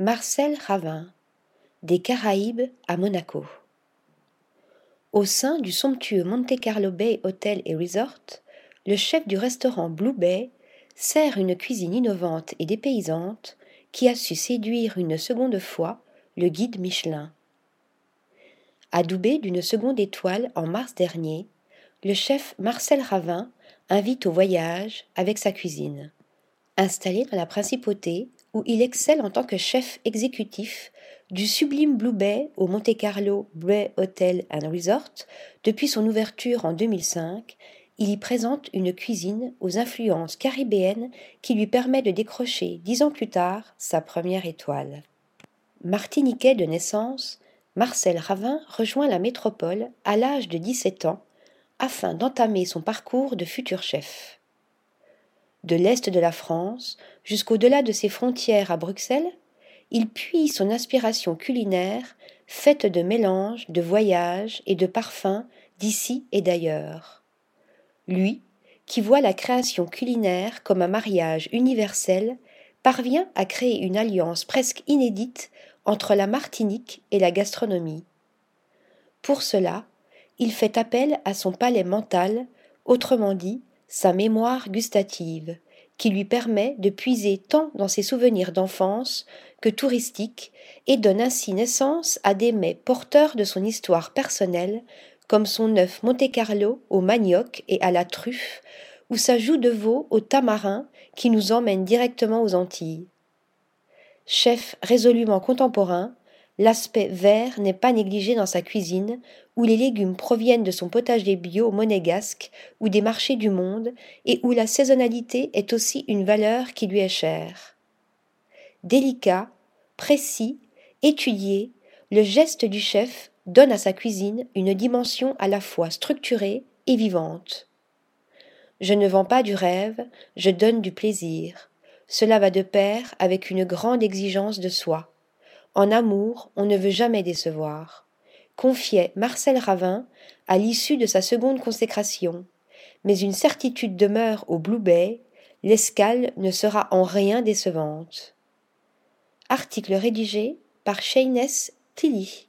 Marcel Ravin, des Caraïbes à Monaco. Au sein du somptueux Monte Carlo Bay Hotel et Resort, le chef du restaurant Blue Bay sert une cuisine innovante et dépaysante qui a su séduire une seconde fois le guide Michelin. Adoubé d'une seconde étoile en mars dernier, le chef Marcel Ravin invite au voyage avec sa cuisine. Installé dans la principauté, où il excelle en tant que chef exécutif du sublime Blue Bay au Monte Carlo Bay Hotel and Resort depuis son ouverture en 2005, il y présente une cuisine aux influences caribéennes qui lui permet de décrocher dix ans plus tard sa première étoile. Martiniquais de naissance, Marcel Ravin rejoint la métropole à l'âge de 17 ans afin d'entamer son parcours de futur chef. De l'est de la France jusqu'au-delà de ses frontières à Bruxelles, il puise son inspiration culinaire faite de mélanges, de voyages et de parfums d'ici et d'ailleurs. Lui, qui voit la création culinaire comme un mariage universel, parvient à créer une alliance presque inédite entre la Martinique et la gastronomie. Pour cela, il fait appel à son palais mental, autrement dit, sa mémoire gustative, qui lui permet de puiser tant dans ses souvenirs d'enfance que touristiques et donne ainsi naissance à des mets porteurs de son histoire personnelle, comme son œuf Monte Carlo au manioc et à la truffe, ou sa joue de veau au tamarin qui nous emmène directement aux Antilles. Chef résolument contemporain, L'aspect vert n'est pas négligé dans sa cuisine, où les légumes proviennent de son potager bio monégasque ou des marchés du monde, et où la saisonnalité est aussi une valeur qui lui est chère. Délicat, précis, étudié, le geste du chef donne à sa cuisine une dimension à la fois structurée et vivante. Je ne vends pas du rêve, je donne du plaisir. Cela va de pair avec une grande exigence de soi. En amour, on ne veut jamais décevoir. Confiait Marcel Ravin à l'issue de sa seconde consécration. Mais une certitude demeure au Blue Bay, l'escale ne sera en rien décevante. Article rédigé par Shayness Tilly.